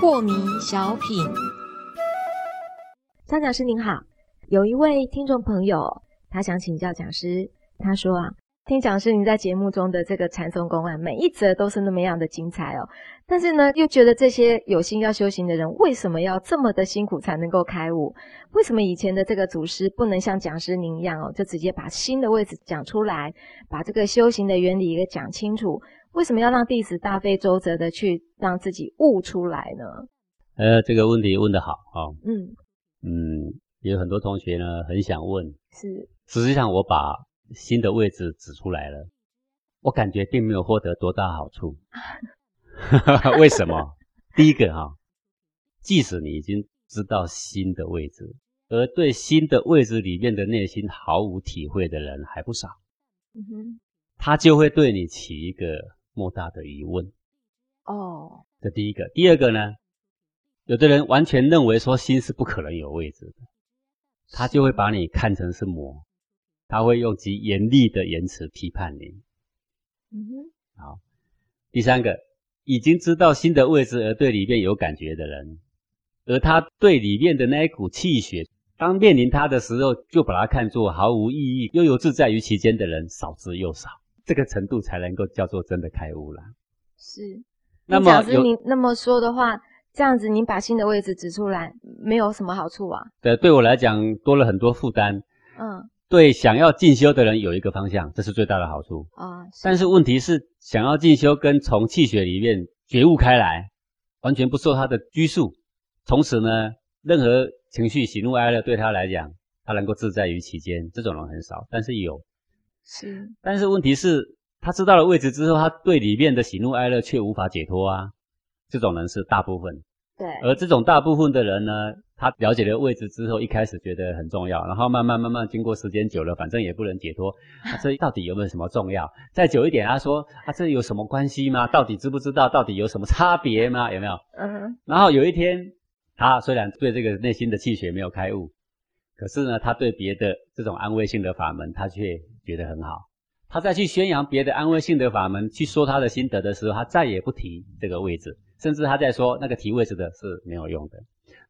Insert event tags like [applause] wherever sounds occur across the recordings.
破迷小品，张讲师您好，有一位听众朋友，他想请教讲师，他说啊。听讲师您在节目中的这个禅宗公案，每一则都是那么样的精彩哦。但是呢，又觉得这些有心要修行的人，为什么要这么的辛苦才能够开悟？为什么以前的这个祖师不能像讲师您一样哦，就直接把心的位置讲出来，把这个修行的原理给讲清楚？为什么要让弟子大费周折的去让自己悟出来呢？呃，这个问题问得好哦。嗯嗯，有很多同学呢很想问，是，实际上我把。新的位置指出来了，我感觉并没有获得多大好处。[laughs] 为什么？[laughs] 第一个哈，即使你已经知道新的位置，而对新的位置里面的内心毫无体会的人还不少。嗯哼，他就会对你起一个莫大的疑问。哦，这第一个。第二个呢，有的人完全认为说心是不可能有位置的，他就会把你看成是魔。他会用极严厉的言辞批判你。嗯哼。好，第三个，已经知道新的位置而对里面有感觉的人，而他对里面的那一股气血，当面临他的时候，就把它看作毫无意义，悠游自在于其间的人少之又少。这个程度才能够叫做真的开悟了。是。那么，假您那么说的话，这样子您把新的位置指出来，没有什么好处啊？对，对我来讲多了很多负担。嗯。对想要进修的人有一个方向，这是最大的好处啊。但是问题是，想要进修跟从气血里面觉悟开来，完全不受他的拘束，从此呢，任何情绪喜怒哀乐对他来讲，他能够自在于其间，这种人很少。但是有，是。但是问题是，他知道了位置之后，他对里面的喜怒哀乐却无法解脱啊。这种人是大部分。对。而这种大部分的人呢？他了解了位置之后，一开始觉得很重要，然后慢慢慢慢经过时间久了，反正也不能解脱。这到底有没有什么重要？再久一点，他说：“啊，这有什么关系吗？[laughs] 到底知不知道？到底有什么差别吗？有没有？”嗯。然后有一天，他虽然对这个内心的气血没有开悟，可是呢，他对别的这种安慰性的法门，他却觉得很好。他再去宣扬别的安慰性的法门，去说他的心得的时候，他再也不提这个位置，甚至他在说那个提位置的是没有用的。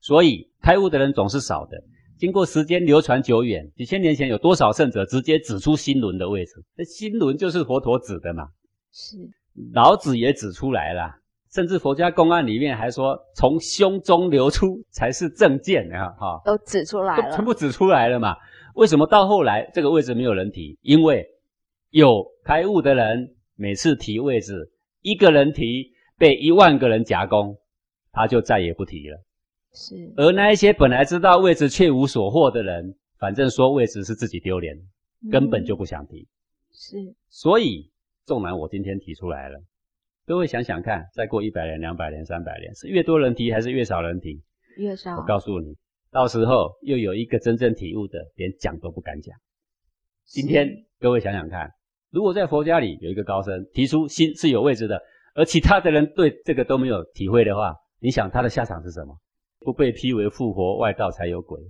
所以开悟的人总是少的。经过时间流传久远，几千年前有多少圣者直接指出心轮的位置？那心轮就是佛陀指的嘛。是，老子也指出来了，甚至佛家公案里面还说，从胸中流出才是正见啊！哈，都指出来了，全部指出来了嘛？为什么到后来这个位置没有人提？因为有开悟的人每次提位置，一个人提被一万个人夹攻，他就再也不提了。是，而那一些本来知道位置却无所获的人，反正说位置是自己丢脸，根本就不想提。是，所以纵然我今天提出来了，各位想想看，再过一百年、两百年、三百年，是越多人提还是越少人提？越少。我告诉你，到时候又有一个真正体悟的，连讲都不敢讲。今天各位想想看，如果在佛家里有一个高僧提出心是有位置的，而其他的人对这个都没有体会的话，你想他的下场是什么？不被批为复活外道才有鬼，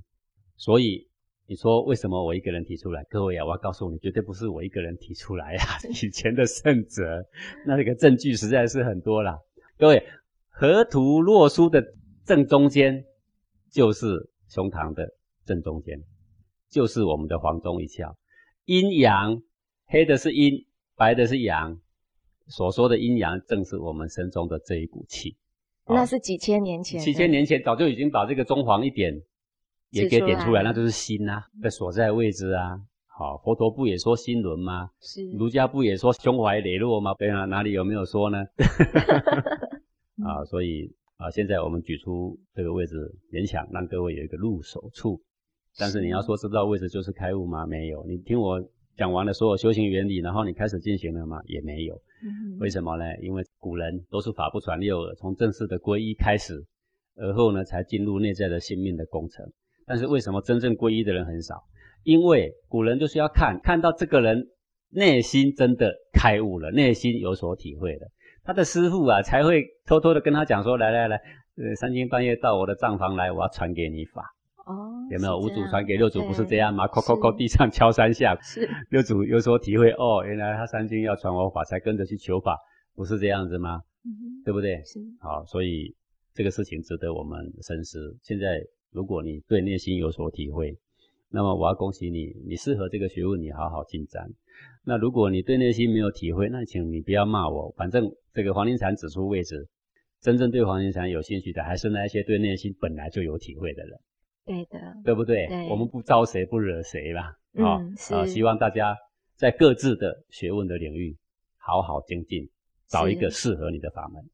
所以你说为什么我一个人提出来？各位啊，我要告诉你，绝对不是我一个人提出来啊！[laughs] 以前的圣哲，那个证据实在是很多啦。各位，河图洛书的正中间就是胸膛的正中间，就是我们的黄钟一窍。阴阳，黑的是阴，白的是阳。所说的阴阳，正是我们身中的这一股气。那是几千年前，几千年前早就已经把这个中黄一点也给点出来，那就是心呐的所在位置啊。好，佛陀不也说心轮吗？是。儒家不也说胸怀磊落吗？对啊，哪里有没有说呢？[laughs] [laughs] 啊，所以啊，现在我们举出这个位置，勉强让各位有一个入手处。但是你要说知道位置就是开悟吗？没有。你听我讲完了所有修行原理，然后你开始进行了吗？也没有。为什么呢？因为古人都是法不传六耳，从正式的皈依开始，而后呢才进入内在的性命的工程。但是为什么真正皈依的人很少？因为古人就是要看看到这个人内心真的开悟了，内心有所体会了，他的师父啊才会偷偷的跟他讲说：来来来，呃，三更半夜到我的账房来，我要传给你法。哦，有没有？五祖传给六祖不是这样吗？叩叩叩，地上敲三下，是 [laughs] 六祖有所体会哦，原来他三军要传我法，才跟着去求法，不是这样子吗？嗯对不对？是好，所以这个事情值得我们深思。现在如果你对内心有所体会，那么我要恭喜你，你适合这个学问，你好好进展。那如果你对内心没有体会，那请你不要骂我，反正这个黄庭禅指出位置，真正对黄庭禅有兴趣的，还是那一些对内心本来就有体会的人，对的，对不对？对我们不招谁不惹谁啦。啊、嗯是啊，希望大家在各自的学问的领域好好精进，找一个适合你的法门。